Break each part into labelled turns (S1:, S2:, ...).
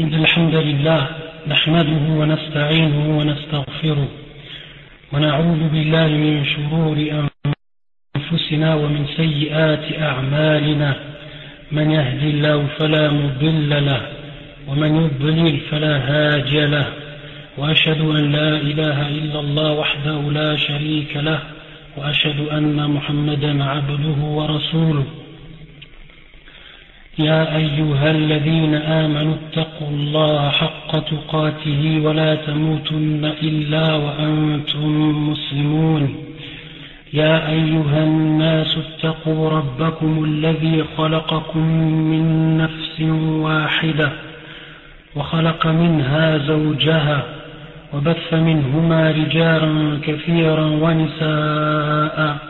S1: إن الحمد لله نحمده ونستعينه ونستغفره ونعوذ بالله من شرور أنفسنا ومن سيئات أعمالنا. من يهدي الله فلا مضل له ومن يضلل فلا هادي له. وأشهد أن لا إله إلا الله وحده لا شريك له وأشهد أن محمدا عبده ورسوله. يا أيها الذين آمنوا اتقوا الله حق تقاته ولا تموتن إلا وأنتم مسلمون. يا أيها الناس اتقوا ربكم الذي خلقكم من نفس واحدة وخلق منها زوجها وبث منهما رجالا كثيرا ونساء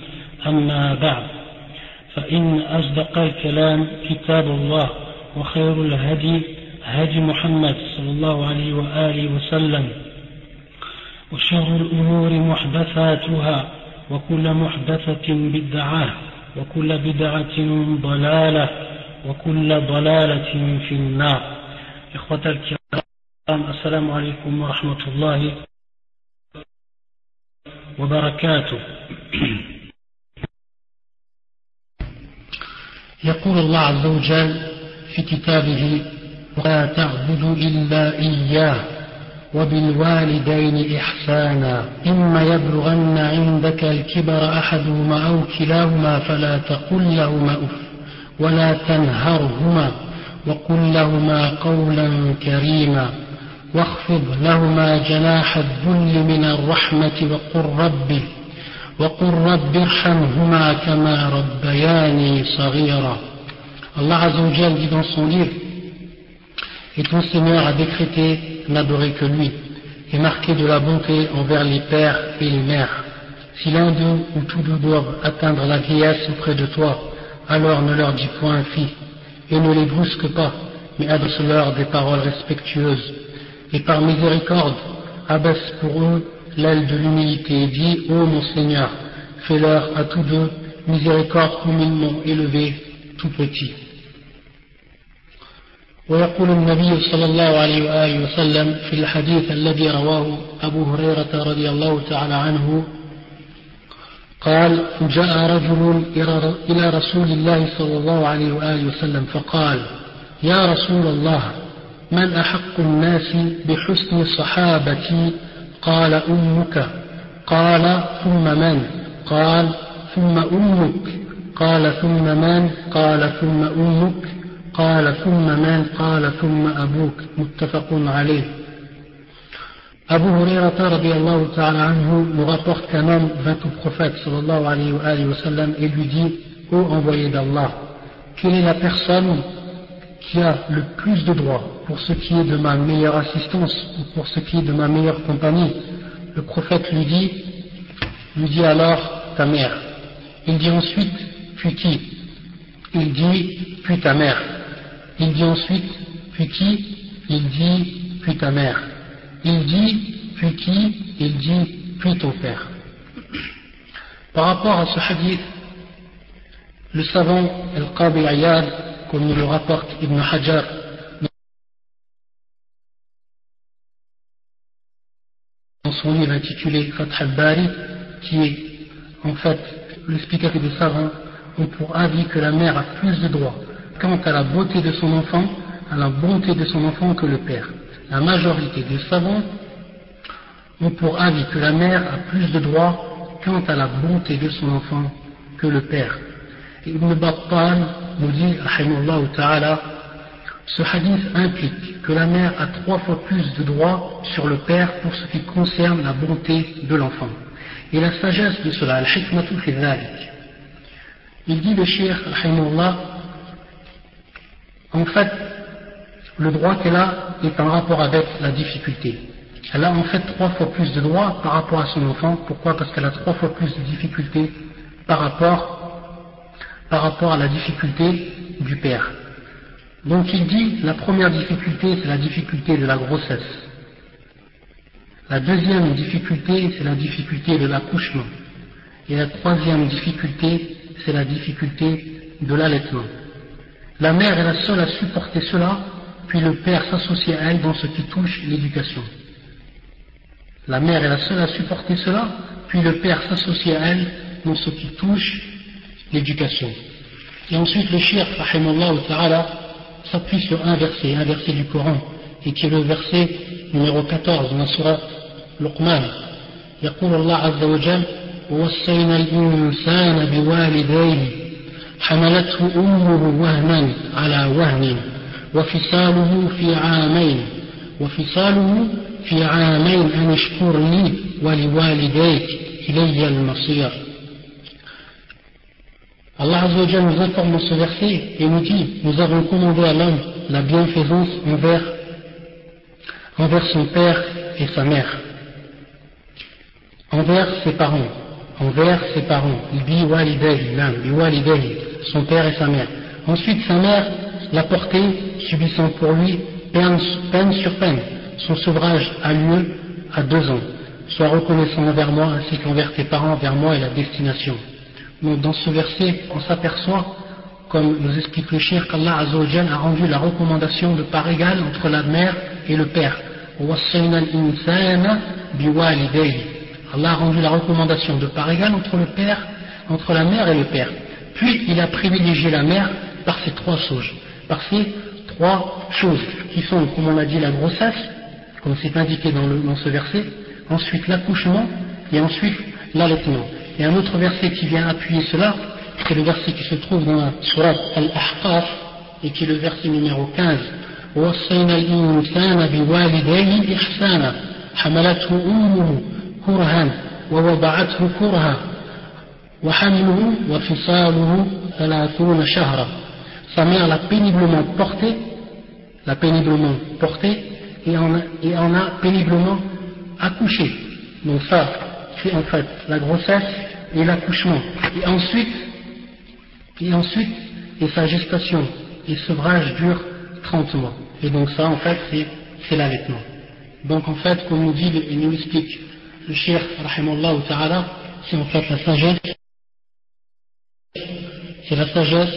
S1: أما بعد فإن أصدق الكلام كتاب الله وخير الهدي هدي محمد صلى الله عليه وآله وسلم وشر الأمور محدثاتها وكل محدثة بدعة وكل بدعة ضلالة وكل ضلالة في النار. إخوة الكرام السلام عليكم ورحمة الله وبركاته. يقول الله عز وجل في كتابه ولا تعبدوا إلا إياه وبالوالدين إحسانا إما يبلغن عندك الكبر أحدهما أو كلاهما فلا تقل لهما أف ولا تنهرهما وقل لهما قولا كريما واخفض لهما جناح الذل من الرحمة وقل ربي وقل رب ارحمهما كما ربياني صغيرا Allah Azzawajal dit dans son livre Et ton Seigneur a décrété n'adorer que lui et marqué de la bonté envers les pères et les mères. Si l'un d'eux ou tous deux doivent atteindre la vieillesse auprès de toi, alors ne leur dis point fille et ne les brusque pas, mais adresse-leur des paroles respectueuses. Et par miséricorde, abaisse pour eux l'aile de l'humilité dis, ô mon Seigneur, fais-leur à tous deux miséricorde humainement élevée, tout petit. ويقول النبي صلى الله عليه وآله وسلم في الحديث الذي رواه أبو هريرة رضي الله تعالى عنه قال جاء رجل إلى رسول الله صلى الله عليه وآله وسلم فقال يا رسول الله من أحق الناس بحسن صحابتي قال أمك قال ثم من؟ قال ثم أمك. قال ثم من؟ قال ثم أمك. قال ثم من؟ قال ثم أبوك. متفق عليه. أبو هريرة رضي الله تعالى عنه nous كمان qu'un homme صلى الله عليه وآله وسلم et lui dit Ô oh, envoyé d'Allah quelle qui a le plus de droits pour ce qui est de ma meilleure assistance ou pour ce qui est de ma meilleure compagnie Le prophète lui dit lui dit alors ta mère. Il dit ensuite puis qui? Il dit puis ta mère. Il dit ensuite puis qui? Il dit puis ta mère. Il dit puis qui? Il dit puis ton père. Par rapport à ce hadith, le savant Al-Qabi Ayad, comme nous le rapporte Ibn Hajar, dans son livre intitulé Fath al-Bari, qui est en fait l'explicateur des savants, ont pour avis que la mère a plus de droits quant à la beauté de son enfant, à la bonté de son enfant que le père. La majorité des savants ont pour avis que la mère a plus de droits quant à la bonté de son enfant que le père. Ibn Battal nous dit, ta'ala, ce hadith implique que la mère a trois fois plus de droits sur le père pour ce qui concerne la bonté de l'enfant. Et la sagesse de cela, al-hikmatu fi Il dit le shir, en fait, le droit qu'elle a est en rapport avec la difficulté. Elle a en fait trois fois plus de droits par rapport à son enfant. Pourquoi? Parce qu'elle a trois fois plus de difficultés par rapport, par rapport à la difficulté du père. Donc il dit, la première difficulté, c'est la difficulté de la grossesse. La deuxième difficulté, c'est la difficulté de l'accouchement. Et la troisième difficulté, c'est la difficulté de l'allaitement. La mère est la seule à supporter cela, puis le père s'associe à elle dans ce qui touche l'éducation. La mère est la seule à supporter cela, puis le père s'associe à elle dans ce qui touche l'éducation. Et ensuite le shir, ta'ala, s'appuie sur un verset, un verset du Coran, et qui est le verset numéro 14 dans la surah Luqman. يقول الله عز وجل ووصينا الإنسان بوالديه حملته أمه وهنا على وهن وفصاله في عامين وفصاله في عامين أن اشكر لي ولوالديك إلي المصير Allah nous informe dans ce verset et nous dit Nous avons commandé à l'homme la bienfaisance envers, envers son père et sa mère, envers ses parents, envers ses parents, son père et sa mère. Ensuite, sa mère l'a porté, subissant pour lui peine, sur peine. Son sevrage a lieu à deux ans. Sois reconnaissant envers moi ainsi qu'envers tes parents, envers moi et la destination. Dans ce verset, on s'aperçoit, comme nous explique le shir, qu'Allah a rendu la recommandation de part égale entre la mère et le père. Allah a rendu la recommandation de part égale entre le père, entre la mère et le père. Puis il a privilégié la mère par ces trois choses, par ces trois choses qui sont, comme on a dit, la grossesse, comme c'est indiqué dans ce verset, ensuite l'accouchement et ensuite l'allaitement. Et un autre verset qui vient appuyer cela, c'est le verset qui se trouve dans la Surat Al-Ahqaf et qui est le verset numéro 15. ووصينا الإنسان بوالديه إحسانا حملته أمه كرها ووضعته كرها وحمله وفصاله ثلاثون شهرا sa mère l'a péniblement porté l'a péniblement porté et en, a, et en a péniblement accouché donc ça c'est en fait la grossesse et l'accouchement. Et ensuite, et ensuite, et sa gestation et sevrage dure 30 mois. Et donc ça, en fait, c'est l'allaitement. Donc en fait, comme nous dit et nous explique le Cheikh, rahimallahu ta'ala, c'est en fait la sagesse, c'est la sagesse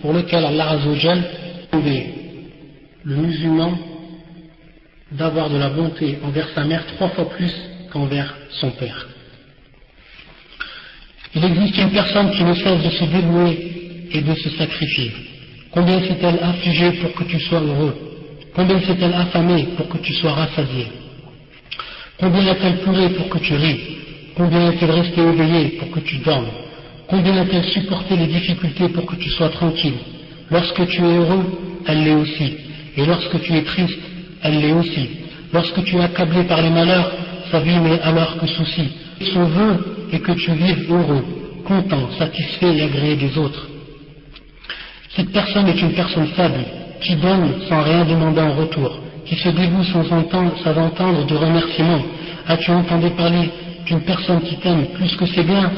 S1: pour lequel Allah Azzawajal le musulman d'avoir de la bonté envers sa mère trois fois plus qu'envers son père. Il existe une personne qui ne cesse de se dévouer et de se sacrifier. Combien s'est-elle affligée pour que tu sois heureux? Combien s'est-elle affamée pour que tu sois rassasié? Combien a-t-elle pleuré pour que tu ris? Combien a-t-elle resté éveillée pour que tu dormes? Combien a-t-elle supporté les difficultés pour que tu sois tranquille? Lorsque tu es heureux, elle l'est aussi. Et lorsque tu es triste, elle l'est aussi. Lorsque tu es accablé par les malheurs, sa vie n'est alors que souci. Son vœu est que tu vives heureux, content, satisfait et agréé des autres. Cette personne est une personne faible, qui donne sans rien demander en retour, qui se dévoue sans entendre, sans entendre de remerciements. As-tu entendu parler d'une personne qui t'aime plus que ses biens?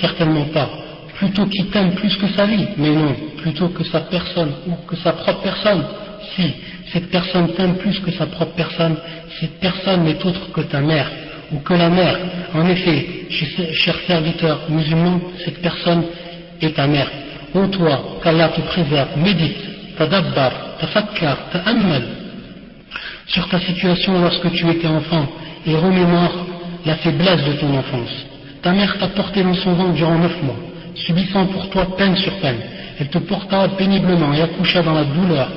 S1: Certainement pas. Plutôt qui t'aime plus que sa vie? Mais non. Plutôt que sa personne ou que sa propre personne Si. Cette personne t'aime plus que sa propre personne. Cette personne n'est autre que ta mère ou que la mère. En effet, cher serviteur musulman, cette personne est ta mère. Ô toi, qu'Allah te préserve, médite, tadabbar, tafakkar, ta'ammal sur ta situation lorsque tu étais enfant et remémore la faiblesse de ton enfance. Ta mère t'a porté dans son ventre durant neuf mois, subissant pour toi peine sur peine. Elle te porta péniblement et accoucha dans la douleur.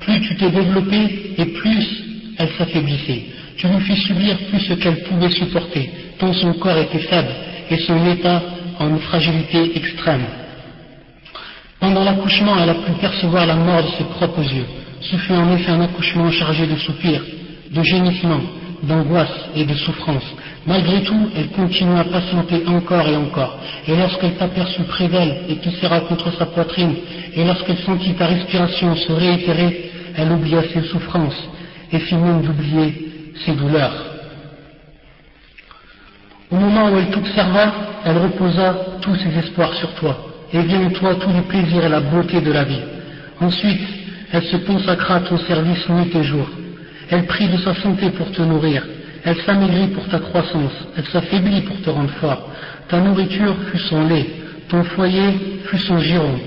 S1: Plus tu t'es développé et plus elle s'affaiblissait. Tu lui fis subir plus ce qu'elle pouvait supporter, tant son corps était faible et son état en une fragilité extrême. Pendant l'accouchement, elle a pu percevoir la mort de ses propres yeux. Ce fut en effet un accouchement chargé de soupirs, de gémissements, d'angoisse et de souffrance. Malgré tout, elle continua à patienter encore et encore. Et lorsqu'elle t'aperçut près d'elle et te serra contre sa poitrine, et lorsqu'elle sentit ta respiration se réitérer, elle oublia ses souffrances et fit même d'oublier ses douleurs. Au moment où elle t'observa, elle reposa tous ses espoirs sur toi, et vit en toi tous les plaisirs et la beauté de la vie. Ensuite, elle se consacra à ton service nuit et jour. Elle prit de sa santé pour te nourrir. Elle s'amaigrit pour ta croissance. Elle s'affaiblit pour te rendre fort. Ta nourriture fut son lait. Ton foyer fut son giron.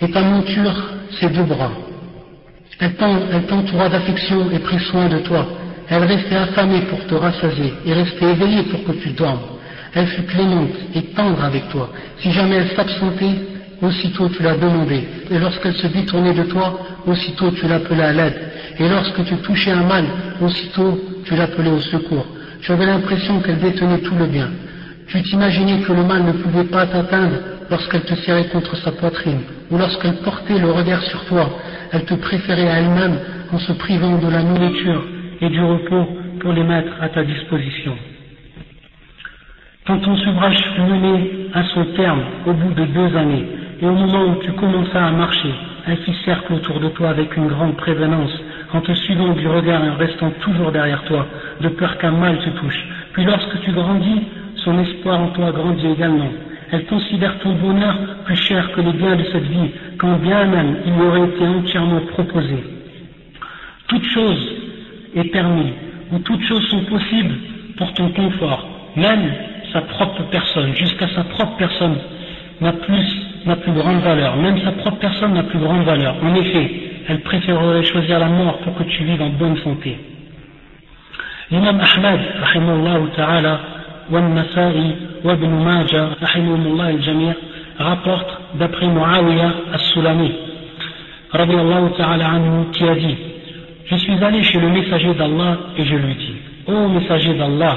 S1: Et ta monture, ses deux bras. Elle t'entoura d'affection et prit soin de toi. Elle restait affamée pour te rassasier et restait éveillée pour que tu dormes. Elle fut clémente et tendre avec toi. Si jamais elle s'absentait, aussitôt tu la demandais. Et lorsqu'elle se détournait de toi, aussitôt tu l'appelais à l'aide. Et lorsque tu touchais un mal, aussitôt tu l'appelais au secours. Tu avais l'impression qu'elle détenait tout le bien. Tu t'imaginais que le mal ne pouvait pas t'atteindre lorsqu'elle te serrait contre sa poitrine, ou lorsqu'elle portait le regard sur toi. Elle te préférait à elle-même en se privant de la nourriture et du repos pour les mettre à ta disposition. Quand ton subrage fut mené à son terme au bout de deux années, et au moment où tu commenças à marcher, elle fit cercle autour de toi avec une grande prévenance, en te suivant du regard et en restant toujours derrière toi, de peur qu'un mal te touche. Puis lorsque tu grandis, son espoir en toi grandit également. Elle considère ton bonheur plus cher que les biens de cette vie, quand bien même il lui aurait été entièrement proposé. Toute chose est permis, où toutes choses sont possibles pour ton confort, même sa propre personne, jusqu'à sa propre personne n'a plus, n'a plus grande valeur, même sa propre personne n'a plus grande valeur. En effet, elle préférerait choisir la mort pour que tu vives en bonne santé. L'imam Ahmad, ta'ala, والنسائي وابن ماجه رحمهم الله الجميع rapporte d'après Muawiyah as-Sulami radiallahu ta'ala anhu qui a dit je suis allé chez le messager d'Allah et je lui dis Ô messager d'Allah,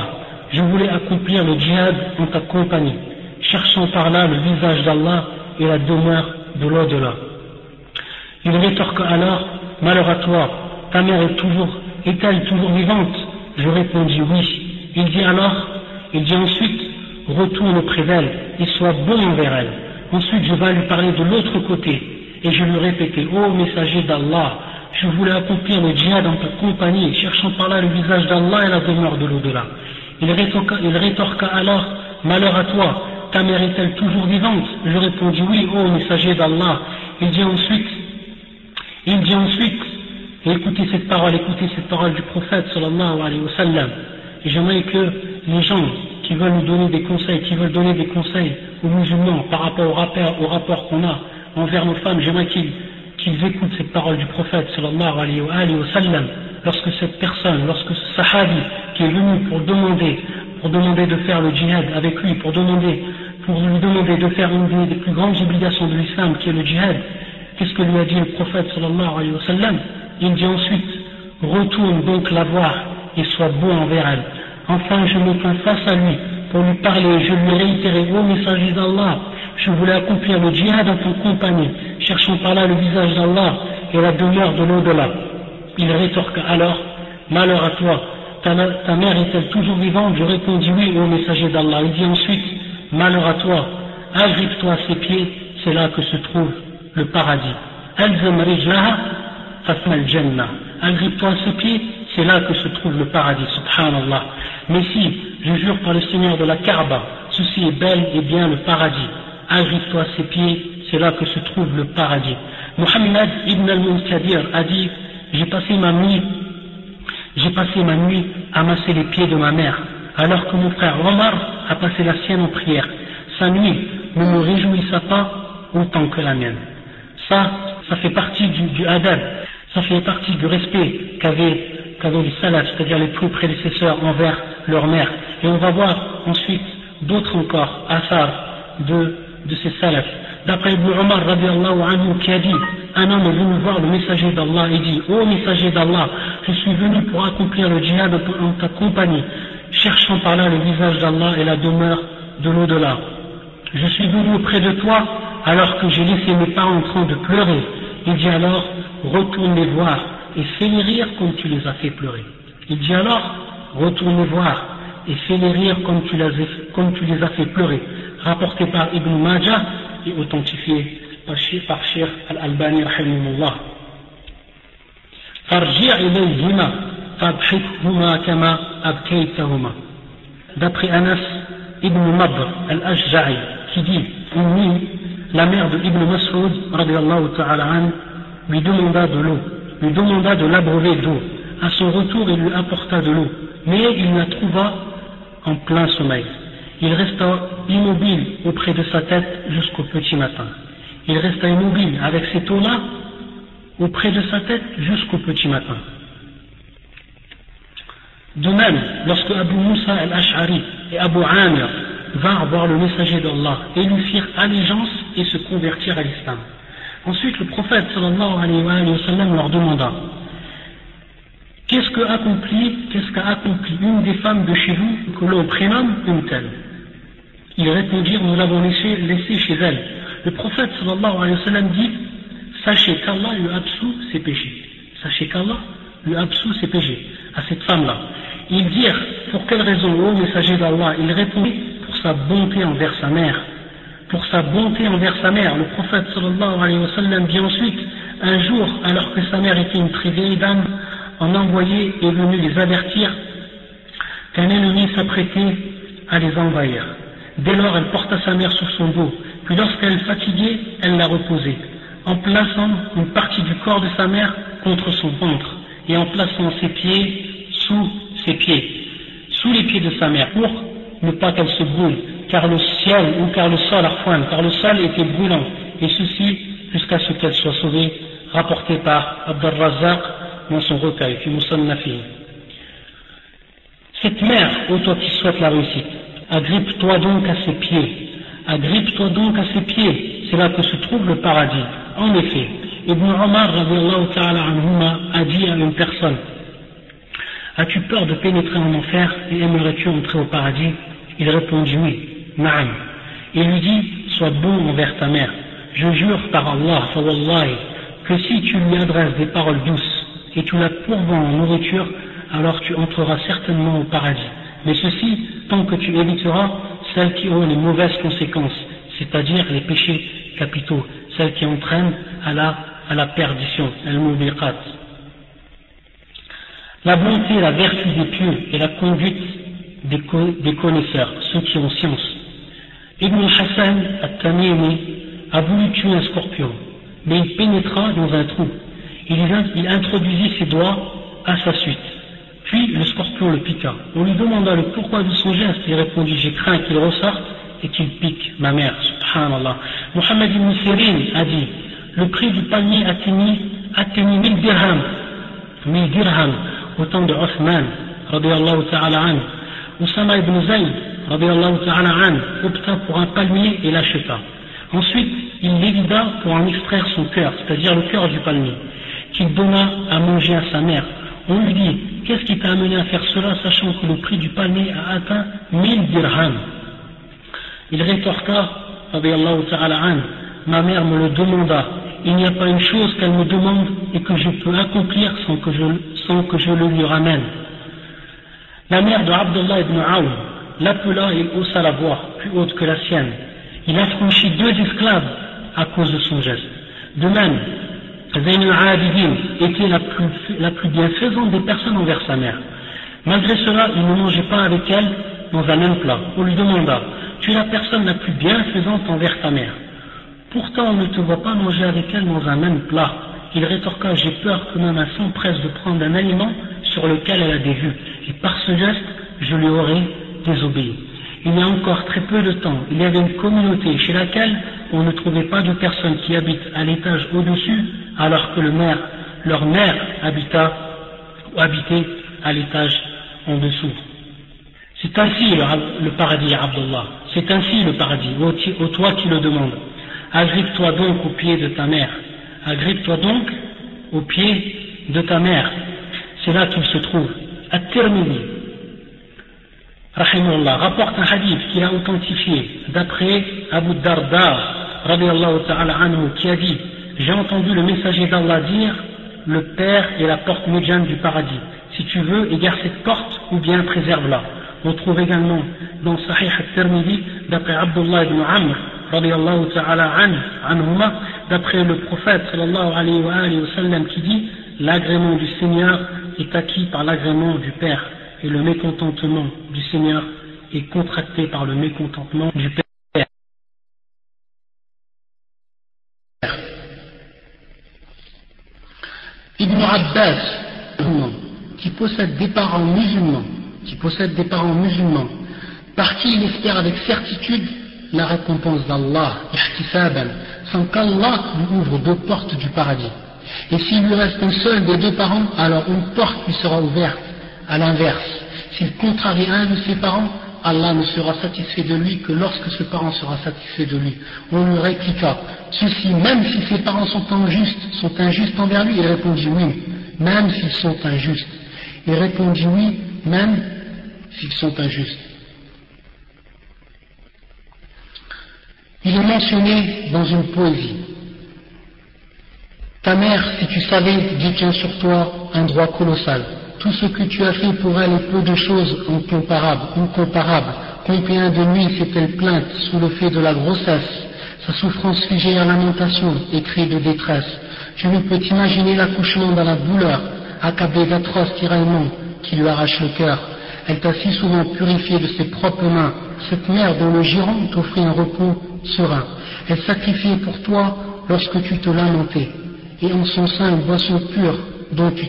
S1: je voulais accomplir le djihad en ta compagnie, cherchant par là le visage d'Allah et la demeure de l'au-delà. Il rétorque alors Malheur à toi, ta mère est toujours, est-elle toujours vivante Je répondis oui. Il dit alors, il dit ensuite Retourne auprès d'elle et sois bon envers elle. Ensuite je vais lui parler de l'autre côté et je lui répétais Ô messager d'Allah, je voulais accomplir le djihad en ta compagnie, cherchant par là le visage d'Allah et la demeure de l'au-delà. Il rétorqua, alors, malheur à toi, ta mère est-elle toujours vivante? Je répondis oui, ô messager d'Allah. Il dit ensuite, il dit ensuite, écoutez cette parole, écoutez cette parole du prophète sallallahu alayhi wa sallam. Et j'aimerais que les gens qui veulent nous donner des conseils, qui veulent donner des conseils aux musulmans par rapport au rapport, qu'on a envers nos femmes, j'aimerais qu'ils qu'ils écoutent cette parole du prophète sallallahu alayhi wa sallam, lorsque cette personne, lorsque ce sahabi qui est venu pour demander, pour demander de faire le djihad avec lui, pour demander, pour lui demander de faire une des plus grandes obligations de l'islam qui est le djihad, qu'est-ce que lui a dit le prophète sallallahu alayhi wa sallam? Il dit ensuite, retourne donc la voir et sois bon envers elle. Enfin je me tiens face à lui pour lui parler, je lui réitérais, ô messager d'Allah, je voulais accomplir le djihad en ton compagnie, cherchant par là le visage d'Allah et la demeure de l'au-delà. Il rétorque alors, malheur à toi, ta, mère est-elle toujours vivante? Je répondis oui au messager d'Allah. Il dit ensuite, malheur à toi, agrippe-toi à ses pieds, c'est là que se trouve le paradis. Agrippe-toi à ses pieds, c'est là que se trouve le paradis, subhanallah. Mais si, je jure par le Seigneur de la Kaaba, ceci est bel et bien le paradis agrippe-toi ses pieds, c'est là que se trouve le paradis. Muhammad ibn al-Munkadir a dit, j'ai passé ma nuit, j'ai passé ma nuit à masser les pieds de ma mère, alors que mon frère Omar a passé la sienne en prière. Sa nuit ne me réjouissa pas autant que la mienne. Ça, ça fait partie du, du ça fait partie du respect qu'avaient les salafs, c'est-à-dire les plus prédécesseurs envers leur mère. Et on va voir ensuite d'autres encore, asar de de ces salafs. D'après Ibn Omar anhu qui a dit Un homme est venu voir le messager d'Allah et dit Ô messager d'Allah, je suis venu pour accomplir le djihad en ta compagnie, cherchant par là le visage d'Allah et la demeure de l'au-delà. Je suis venu auprès de toi alors que j'ai laissé mes parents en train de pleurer. Il dit alors Retourne les voir et fais-les rire comme tu les as fait pleurer. Il dit alors Retourne les voir et fais-les rire comme tu, les, comme tu les as fait pleurer rapporté par Ibn Majah et authentifié par Sheikh Al-Albani rahimahullah. فارجع إليهما فاضحكهما كما أبكيتهما D'après Anas ibn Nadr al-Ashja'i qui dit Une nuit, la mère de Ibn Mas'ud ta'ala lui demanda de l'eau, lui demanda de l'abreuver d'eau. À son retour, il lui apporta de l'eau, mais il la trouva en plein sommeil. Il resta immobile auprès de sa tête jusqu'au petit matin. Il resta immobile avec cette eau-là auprès de sa tête jusqu'au petit matin. De même, lorsque Abu Musa al-Ash'ari et Abu Amir vinrent voir le messager d'Allah et lui firent allégeance et se convertirent à l'islam. Ensuite, le prophète sallallahu alayhi wa sallam leur demanda Qu'est-ce qu'a accompli, qu'est-ce qu'a accompli une des femmes de chez vous que l'on prénomme une telle? Ils répondirent Nous l'avons laissé, laissé chez elle. Le prophète sallallahu alayhi wa sallam dit Sachez qu'Allah lui absout ses péchés. Sachez qu'Allah lui absout ses péchés à cette femme-là. Ils dirent Pour quelle raison, ô messager d'Allah Il répondit Pour sa bonté envers sa mère. Pour sa bonté envers sa mère. Le prophète sallallahu alayhi wa sallam dit ensuite Un jour, alors que sa mère était une très vieille dame, en envoyé est venu les avertir qu'un ennemi s'apprêtait à les envahir. Dès lors, elle porta sa mère sur son dos, puis lorsqu'elle fatiguée, elle la reposait, en plaçant une partie du corps de sa mère contre son ventre, et en plaçant ses pieds sous ses pieds, sous les pieds de sa mère, pour ne pas qu'elle se brûle, car le ciel ou car le sol arfoine, car le sol était brûlant, et ceci jusqu'à ce qu'elle soit sauvée, rapporté par Abdel Razak dans son recueil, Cette mère, ô toi qui souhaites la réussite, agrippe-toi donc à ses pieds, agrippe-toi donc à ses pieds, c'est là que se trouve le paradis. En effet, Ibn Omar a dit à une personne, As-tu peur de pénétrer en enfer et aimerais-tu entrer au paradis? Il répondit oui, Naam. Il lui dit, sois bon envers ta mère. Je jure par Allah, que si tu lui adresses des paroles douces, et tu la pourvends en nourriture, alors tu entreras certainement au paradis. Mais ceci, tant que tu éviteras celles qui ont les mauvaises conséquences, c'est-à-dire les péchés capitaux, celles qui entraînent à la, à la perdition, al La bonté, la vertu des pieux et la conduite des, des connaisseurs, ceux qui ont science. Ibn Hassan al-Tamimi a voulu tuer un scorpion, mais il pénétra dans un trou il, introduisit ses doigts à sa suite. Puis le scorpion le piqua. On lui demanda le pourquoi de son geste. Il répondit J'ai craint qu'il ressorte et qu'il pique ma mère. Subhanallah. Mohammed ibn Sirin a dit Le prix du palmier atteignit, atteignit 1000 dirhams. 1000 dirhams au temps de Othman. ta'ala. Oussama ibn Zayd ta'ala an, opta pour un palmier et l'acheta. Ensuite, il l'évida pour en extraire son cœur, c'est-à-dire le cœur du palmier qu'il donna à manger à sa mère. On lui dit, qu'est-ce qui t'a amené à faire cela, sachant que le prix du palmier a atteint 1000 dirhams? Il rétorqua, ma mère me le demanda, il n'y a pas une chose qu'elle me demande et que je peux accomplir sans que je, sans que je le lui ramène. La mère de Abdullah ibn Aoun l'appela et haussa la voix, plus haute que la sienne. Il a franchi deux esclaves à cause de son geste. De même, Zayn al-Abidin était la plus, bienfaisante des personnes envers sa mère. Malgré cela, il ne mangeait pas avec elle dans un même plat. On lui demanda Tu es la personne la plus bienfaisante envers ta mère. Pourtant, on ne te voit pas manger avec elle dans un même plat. Il rétorqua J'ai peur que ma main s'empresse de prendre un aliment sur lequel elle a des vues, et par ce geste, je lui aurais Il y a encore très peu de temps, il y avait une communauté chez laquelle on ne trouvait pas de personnes qui habitent à l'étage au-dessus alors que le maire, leur mère habita, habitait à l'étage en dessous. C'est ainsi le, paradis, Abdullah. C'est ainsi le paradis, au, toi qui le demandes. Agrippe-toi donc au pied de ta mère. Agrippe-toi donc au pied de ta mère. C'est là qu'il se trouve. At-Tirmidhi, rapporte un hadith qu'il a authentifié d'après Abu Darda, ta'ala anhu, qui a dit j'ai entendu le messager d'Allah dire le Père est la porte médiane du paradis. Si tu veux, égare cette porte ou bien préserve-la. On trouve également dans Sahih al-Tirmidhi, d'après Abdullah ibn Amr, ta'ala anhuma, d'après le prophète sallallahu alayhi wa, sallam, qui dit l'agrément du Seigneur est acquis par l'agrément du Père, et le mécontentement du Seigneur est contracté par le mécontentement du Père. Ibn Abbas, qui possède des parents musulmans, qui possède des parents musulmans, par qui il espère avec certitude la récompense d'Allah, sans qu'Allah lui ouvre deux portes du paradis. Et s'il lui reste un seul des deux parents, alors une porte lui sera ouverte. À l'inverse, s'il contrarie un de ses parents, Allah ne sera satisfait de lui que lorsque ce parent sera satisfait de lui. On lui répliqua, ceci, même si ses parents sont injustes, sont injustes envers lui, il répondit oui, même s'ils sont injustes. Il répondit oui, même s'ils sont injustes. Il est mentionné dans une poésie. Ta mère, si tu savais, détient sur toi un droit colossal. Tout ce que tu as fait pour elle est peu de choses incomparables, incomparables. Combien de nuits s'est-elle plainte sous le fait de la grossesse, sa souffrance figée à lamentation et cris de détresse. Tu ne peux t'imaginer l'accouchement dans la douleur, accablé d'atroces tiraillements qui lui arrachent le cœur. Elle t'a si souvent purifié de ses propres mains, cette mère dont le giron t'offrit un repos serein. Elle sacrifiait pour toi lorsque tu te lamentais, et en son sein une boisson pure dont tu.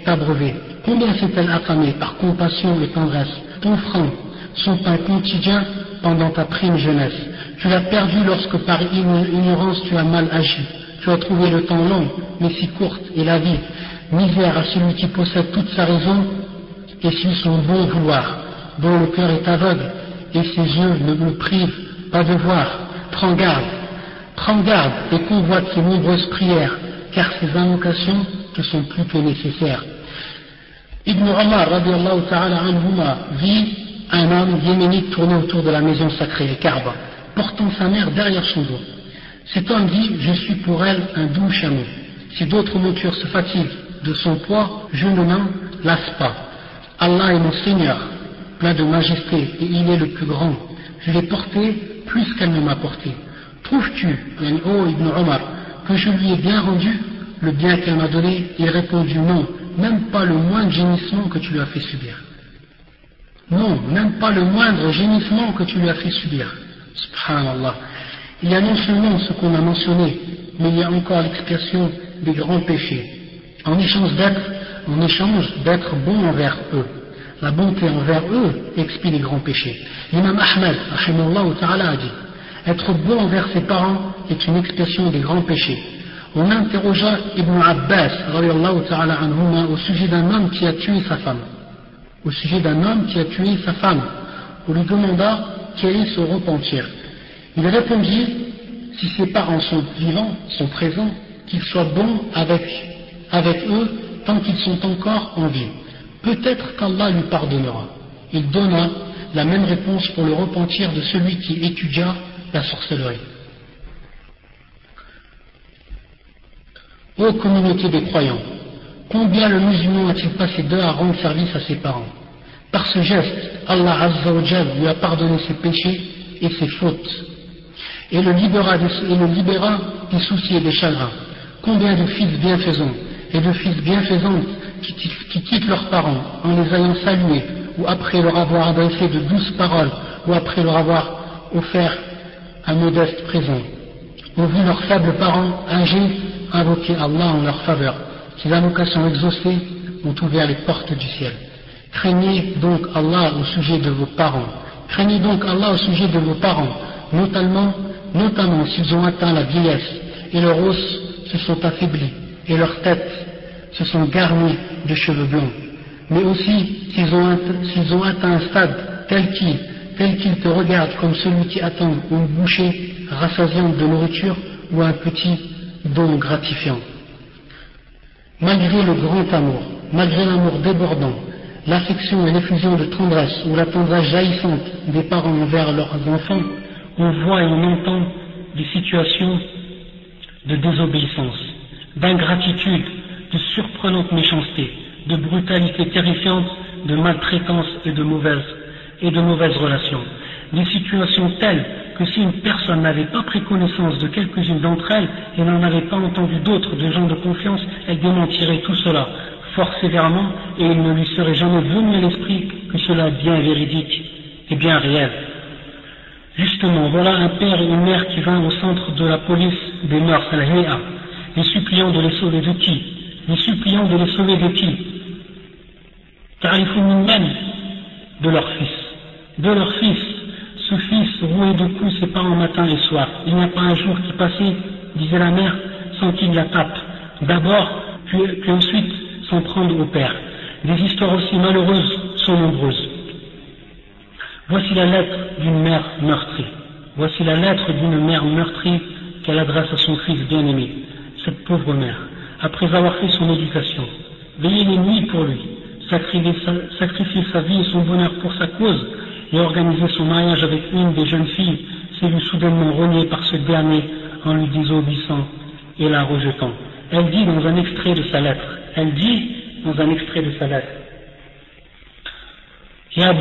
S1: Combien s'est-elle affamée par compassion et tendresse Ton franc, son pain quotidien pendant ta prime jeunesse. Tu l'as perdu lorsque par ignorance tu as mal agi. Tu as trouvé le temps long, mais si courte, et la vie. Misère à celui qui possède toute sa raison et suit son bon vouloir, dont le cœur est aveugle et ses yeux ne le privent pas de voir. Prends garde, prends garde et convoite ses nombreuses prières, car ces invocations te sont plus que nécessaires. Ibn Omar ta'ala anhuma, vit un homme yéménite tourner autour de la maison sacrée, le Kaaba, portant sa mère derrière son dos. Cet homme dit Je suis pour elle un doux chameau. Si d'autres montures se fatiguent de son poids, je ne m'en lasse pas. Allah est mon Seigneur, plein de majesté, et il est le plus grand. Je l'ai porté plus qu'elle ne m'a porté. Trouves-tu, ô Ibn Omar, que je lui ai bien rendu le bien qu'elle m'a donné Il répondit non, même pas le moindre gémissement que tu lui as fait subir. Non, même pas le moindre gémissement que tu lui as fait subir. Subhanallah. Il y a non seulement ce qu'on a mentionné, mais il y a encore l'expression des grands péchés. En échange d'être, en échange d'être bon envers eux. La bonté envers eux expie les grands péchés. L'imam Ahmed, ta'ala, a dit Être bon envers ses parents est une expression des grands péchés. On interrogea Ibn Abbas au sujet d'un homme qui a tué sa femme. Au sujet d'un homme qui a tué sa femme. On lui demanda quel est son repentir? Il répondit si ses parents sont vivants, sont présents, qu'il soit bon avec, avec eux tant qu'ils sont encore en vie. Peut-être qu'Allah lui pardonnera. Il donna la même réponse pour le repentir de celui qui étudia la sorcellerie. Ô communauté des croyants, combien le musulman a-t-il passé d'heures à rendre service à ses parents? Par ce geste, Allah Azza lui a pardonné ses péchés et ses fautes, et le libéra, et le libéra des soucis et des chagrins. Combien de fils bienfaisants et de fils bienfaisantes qui, qui quittent leurs parents en les ayant salués, ou après leur avoir adressé de douces paroles, ou après leur avoir offert un modeste présent, ont vu leurs faibles parents âgés invoquer Allah en leur faveur. Ces invocations exaucées ont ouvert les portes du ciel. Craignez donc Allah au sujet de vos parents. Craignez donc Allah au sujet de vos parents, notamment, s'ils ont atteint la vieillesse et leurs os se sont affaiblis et leurs têtes se sont garnis de cheveux blancs. Mais aussi s'ils ont, atteint un stade tel qu'il tel qu'ils te regardent comme celui qui attend une bouchée rassasiante de nourriture ou un petit don gratifiant. Malgré le grand amour, malgré l'amour débordant, l'affection et l'effusion de tendresse ou la tendresse jaillissante des parents envers leurs enfants, on voit et on entend des situations de désobéissance, d'ingratitude, de surprenante méchanceté, de brutalité terrifiante, de maltraitance et de mauvaises, et de mauvaises relations. Des situations telles que si une personne n'avait pas pris connaissance de quelques-unes d'entre elles et n'en avait pas entendu d'autres de gens de confiance, elle démentirait tout cela, fort sévèrement et il ne lui serait jamais venu à l'esprit que cela est bien véridique et bien réel. Justement, voilà un père et une mère qui vinrent au centre de la police des mœurs, à la les suppliants de les sauver de qui? Les suppliants de les sauver de qui? Même de leur fils. De leur fils. Ce fils roué de coups ses parents matin et soir. Il n'y a pas un jour qui passait, disait la mère, sans qu'il la tape. D'abord, puis, ensuite, sans prendre au père. Des histoires aussi malheureuses sont nombreuses. Voici la lettre d'une mère meurtrie. Voici la lettre d'une mère meurtrie qu'elle adresse à son fils bien-aimé, cette pauvre mère, après avoir fait son éducation. Veillez les nuits pour lui, sacrifier sa, vie et son bonheur pour sa cause, et organiser son mariage avec une des jeunes filles, c'est lui soudainement renié par ce dernier en lui désobéissant et la rejetant. Elle dit dans un extrait de sa lettre, elle dit dans un extrait de sa lettre, Ya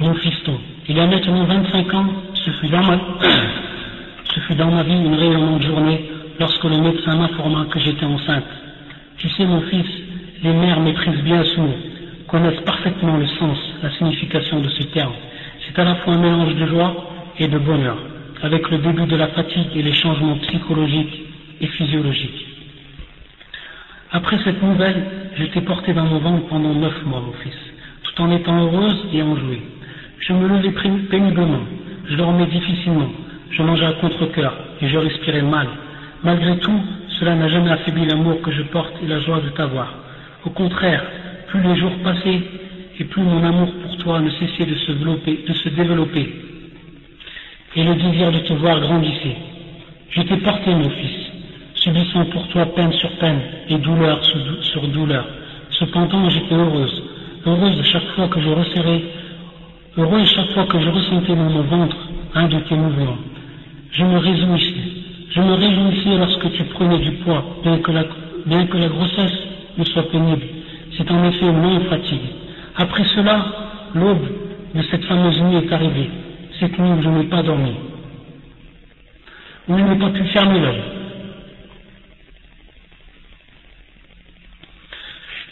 S1: mon fiston, il y a maintenant 25 ans, ce fut dans ma, vie une rayonnante journée lorsque le médecin m'informa que j'étais enceinte. Tu sais, mon fils, les mères méprisent bien mot, connaissent parfaitement le sens, la signification de ce terme. C'est à la fois un mélange de joie et de bonheur, avec le début de la fatigue et les changements psychologiques et physiologiques. Après cette nouvelle, j'étais porté dans mon ventre pendant neuf mois, mon fils, tout en étant heureuse et enjouée. Je me levais péniblement, je dormais difficilement, je mangeais à contre-coeur et je respirais mal. Malgré tout, cela n'a jamais affaibli l'amour que je porte et la joie de t'avoir. Au contraire, plus les jours passaient et plus mon amour pour toi ne cessait de se développer, et le désir de te voir grandissait. Je t'ai porté, mon fils, subissant pour toi peine sur peine et douleur sur douleur. Cependant, j'étais heureuse, heureuse chaque fois que je resserrais Heureux chaque fois que je ressentais dans mon ventre un de tes mouvements. Je me réjouissais. Je me réjouissais lorsque tu prenais du poids, bien que la, bien que la grossesse ne soit pénible. C'est en effet moins fatigue. Après cela, l'aube de cette fameuse nuit est arrivée. Cette nuit où je n'ai pas dormi. Où je n'ai pas pu fermer l'œil.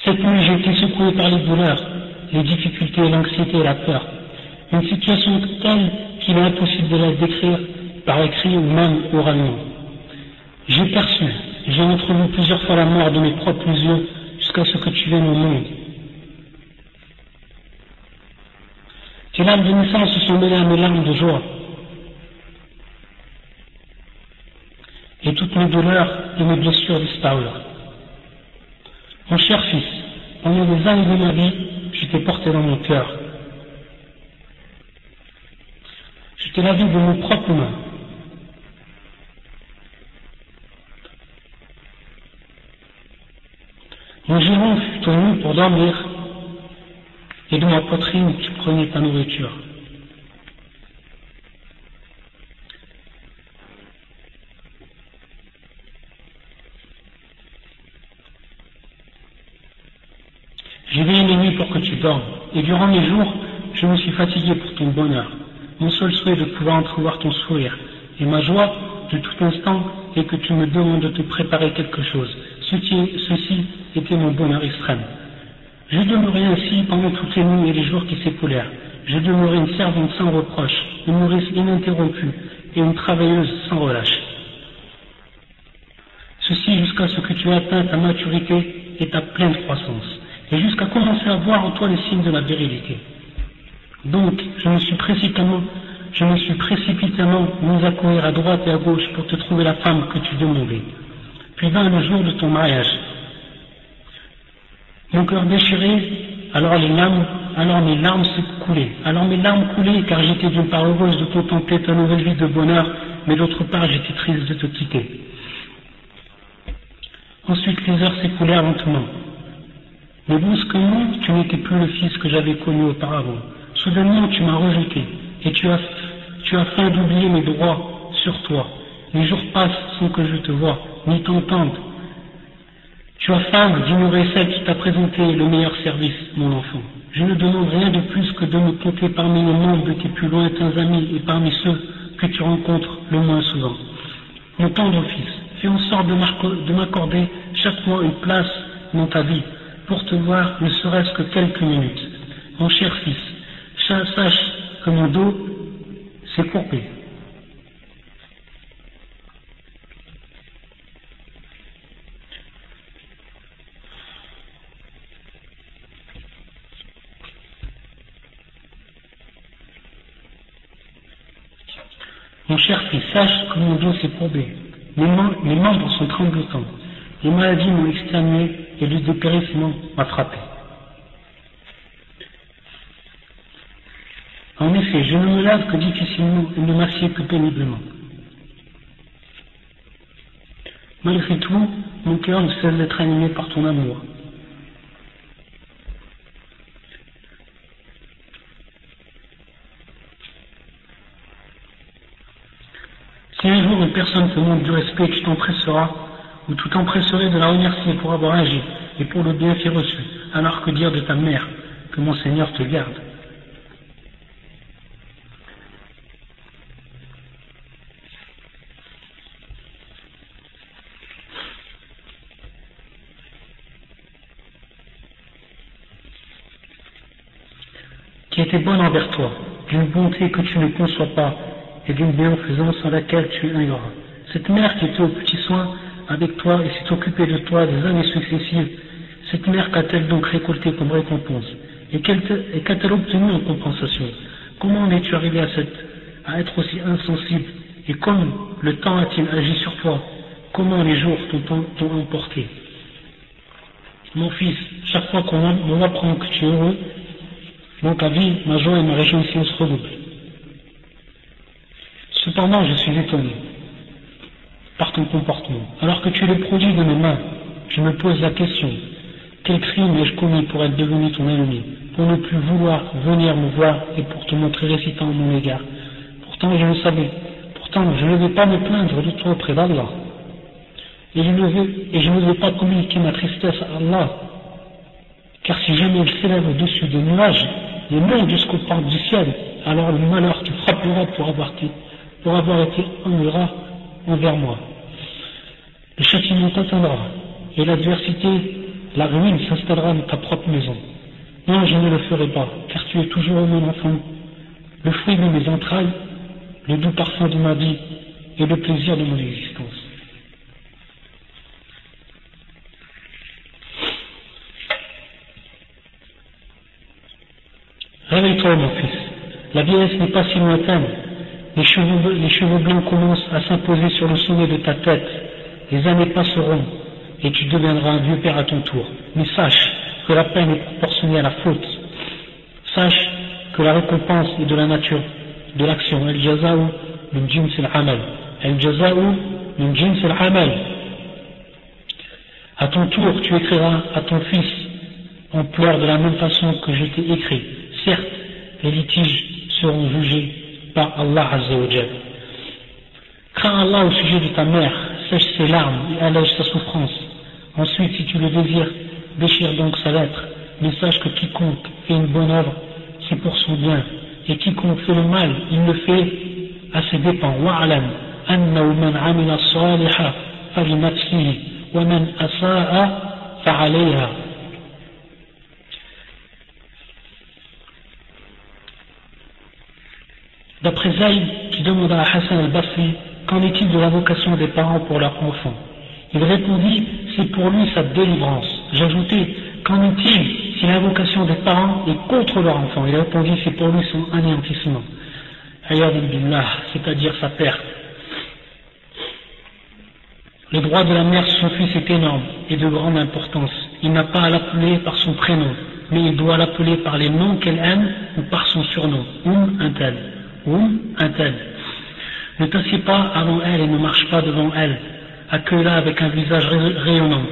S1: Cette nuit, j'ai été secoué par les douleurs, les difficultés, l'anxiété et la peur une situation telle qu'il est impossible de la décrire par écrit ou même oralement. J'ai perçu, j'ai entrevu plusieurs fois la mort de mes propres yeux jusqu'à ce que tu viennes au monde. Tes larmes de naissance se sont mêlées à mes larmes de joie. Et toutes mes douleurs et mes blessures disparurent. Mon cher fils, pendant des années de ma vie, je t'ai porté dans mon cœur. C'était la vie de mon propre mains. Mon giron fut tenu pour dormir, et de ma poitrine tu prenais ta nourriture. J'ai veillé les nuits pour que tu dormes, et durant mes jours, je me suis fatigué pour ton bonheur. Mon seul souhait est de pouvoir entrevoir ton sourire. Et ma joie, de tout instant, est que tu me demandes de te préparer quelque chose. Ceci, était mon bonheur extrême. Je demeurais ainsi pendant toutes les nuits et les jours qui s'écoulèrent. Je demeurais une servante sans reproche, une nourrice ininterrompue et une travailleuse sans relâche. Ceci jusqu'à ce que tu aies atteint ta maturité et ta pleine croissance, et jusqu'à commencer à voir en toi les signes de la virilité. Donc, je me suis précipitamment, je me suis précipitamment mis à courir à droite et à gauche pour te trouver la femme que tu demandais. Puis vint le jour de ton mariage. Mon cœur déchiré, alors les larmes, alors mes larmes se coulaient. Alors mes larmes coulaient car j'étais d'une part heureuse de contempler ta nouvelle vie de bonheur, mais d'autre part j'étais triste de te quitter. Ensuite les heures s'écoulèrent lentement. Mais brusquement, tu n'étais plus le fils que j'avais connu auparavant. Soudainement, tu m'as rejeté et tu as, tu as faim d'oublier mes droits sur toi. Les jours passent sans que je te vois, ni t'entende. Tu as faim d'ignorer celle qui t'a présenté le meilleur service, mon enfant. Je ne demande rien de plus que de me compter parmi les membres de tes plus lointains amis et parmi ceux que tu rencontres le moins souvent. Mon tendre fils, fais en sorte de m'accorder chaque mois une place dans ta vie pour te voir ne serait-ce que quelques minutes. Mon cher fils, sache que mon dos s'est courbé. Cher fils, sache que mon dos s'est courbé. Mes, membres sont tremblotants. Les maladies m'ont exterminé et le dépérissement m'a frappé. En effet, je ne me lave que difficilement et ne m'assieds que péniblement. Malgré tout, mon cœur ne cesse d'être animé par ton amour. Si un jour une personne te montre du respect, tu t'empresseras, ou tu t'empresserais de la remercier pour avoir agi et pour le bienfait reçu, alors que dire de ta mère que mon Seigneur te garde. qui était bonne envers toi, d'une bonté que tu ne conçois pas, et d'une bienfaisance en laquelle tu es. Cette mère qui était au petit soin avec toi et s'est occupée de toi des années successives, cette mère qu'a-t-elle donc récolté comme récompense Et qu'a-t-elle obtenu en compensation? Comment en es-tu arrivé à, être aussi insensible Et comme le temps a-t-il agi sur toi Comment les jours t'ont emporté? Mon fils, chaque fois qu'on apprend que tu es heureux, donc ta vie, ma joie et ma réjouissance redoublent. Cependant, je suis étonné par ton comportement. Alors que tu es le produit de mes mains, je me pose la question quel crime ai-je commis pour être devenu ton ennemi, pour ne plus vouloir venir me voir et pour te montrer récitant à mon égard? Pourtant, je le savais. Pourtant, je ne vais pas me plaindre de toi auprès d'Allah. Et je ne vais pas communiquer ma tristesse à Allah. Car si jamais il s'élève au-dessus des nuages, les mains jusqu'au part du ciel, alors le malheur te frappera pour avoir été pour avoir été envers moi. Le châtiment t'atteindra, et l'adversité, la ruine s'installera dans ta propre maison. Non, je ne le ferai pas, car tu es toujours mon enfant, le fruit de mes entrailles, le doux parfum de ma vie et le plaisir de mon existence. Réveille-toi, mon fils. La vieillesse n'est pas si lointaine les cheveux, blancs commencent à s'imposer sur le sommet de ta tête, les années passeront, et tu deviendras un vieux père à ton tour. Mais sache que la peine est proportionnée à la faute. Sache que la récompense est de la nature de l'action. El jazaou min jins al-amal. El jazaou min jins al-amal. À ton tour, tu écriras à ton fils en pleurs de la même façon que je t'ai écrit. Certes, les litiges seront jugés par Allah Azzawajal. Crains Allah au sujet de ta mère, sèche ses larmes et allège sa souffrance. Ensuite, si tu le désires, déchire donc sa lettre, mais sache que quiconque fait une bonne œuvre, c'est pour son bien, et quiconque fait le mal, il le fait à ses dépens. وَعْلَمْ أَنَّهُ مَنْ عَمِلَ الصَّالِحَ فَلِنَفْسِهِ وَمَنْ أَسَاءَ فَعَلَيْهَا D'après Zaïd, qui demanda à Hassan al-Basri qu'en est-il de la vocation des parents pour leurs enfants? Il répondit c'est pour lui sa délivrance. J'ajoutais qu'en est-il si la vocation des parents est contre leur enfant Il répondit c'est pour lui son anéantissement. c'est-à-dire sa perte. Le droit de la mère sur son fils est énorme et de grande importance. Il n'a pas à l'appeler par son prénom, mais il doit l'appeler par les noms qu'elle aime ou par son surnom, ou un tel ou un tel. Ne t'assieds pas avant elle et ne marche pas devant elle. Accueille-la avec un visage rayonnant.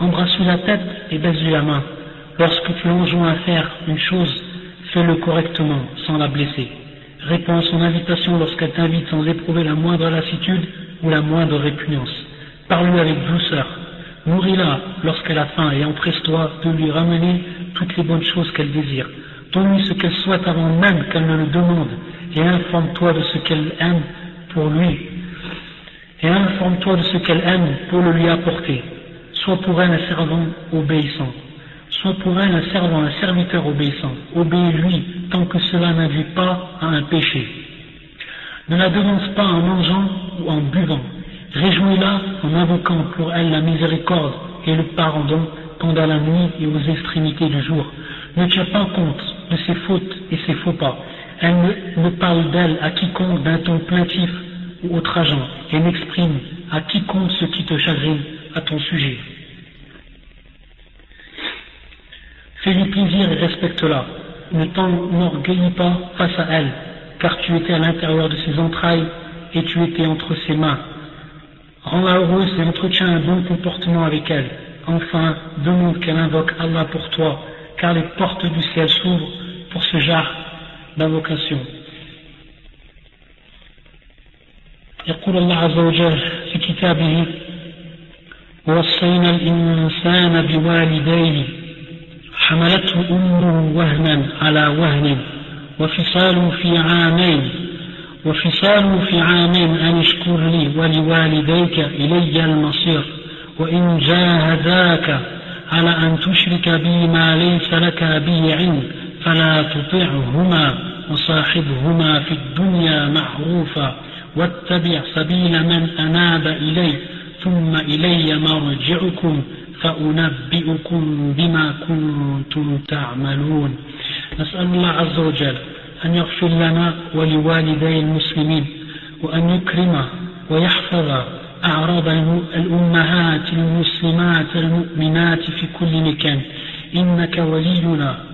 S1: Embrasse-lui la tête et baise-lui la main. Lorsque tu l'enjoins à faire une chose, fais-le correctement, sans la blesser. Réponds à son invitation lorsqu'elle t'invite sans éprouver la moindre lassitude ou la moindre répugnance. Parle-lui avec douceur. Nourris-la lorsqu'elle a faim et empresse-toi de lui ramener toutes les bonnes choses qu'elle désire. Donne-lui ce qu'elle souhaite avant même qu'elle ne le demande et informe-toi de ce qu'elle aime pour lui, et informe-toi de ce qu'elle aime pour le lui apporter. soit pour elle un servant obéissant, soit pour elle un servant, un serviteur obéissant. Obéis-lui tant que cela n'induit pas à un péché. Ne la devance pas en mangeant ou en buvant. Réjouis-la en invoquant pour elle la miséricorde et le pardon pendant la nuit et aux extrémités du jour. Ne tiens pas compte de ses fautes et ses faux pas. Elle ne, parle d'elle à quiconque d'un ton plaintif ou outrageant et n'exprime à quiconque ce qui te chagrine à ton sujet. Fais-lui plaisir et respecte-la. Ne t'enorgueillis pas face à elle, car tu étais à l'intérieur de ses entrailles et tu étais entre ses mains. Rends-la heureuse et entretiens un bon comportement avec elle. Enfin, demande qu'elle invoque Allah pour toi, car les portes du ciel s'ouvrent pour ce genre d'invocation. يقول الله عز وجل في كتابه ووصينا الإنسان بوالديه حملته أمه وهنا على وهن وفصاله في عامين وفصاله في عامين أن اشكر لي ولوالديك إلي المصير وإن جاهداك على أن تشرك بي ما ليس لك به علم فلا تطعهما وصاحبهما في الدنيا معروفا واتبع سبيل من أناب إلي ثم إلي مرجعكم فأنبئكم بما كنتم تعملون. نسأل الله عز وجل أن يغفر لنا ولوالدي المسلمين وأن يكرم ويحفظ أعراض الأمهات المسلمات المؤمنات في كل مكان. إنك ولينا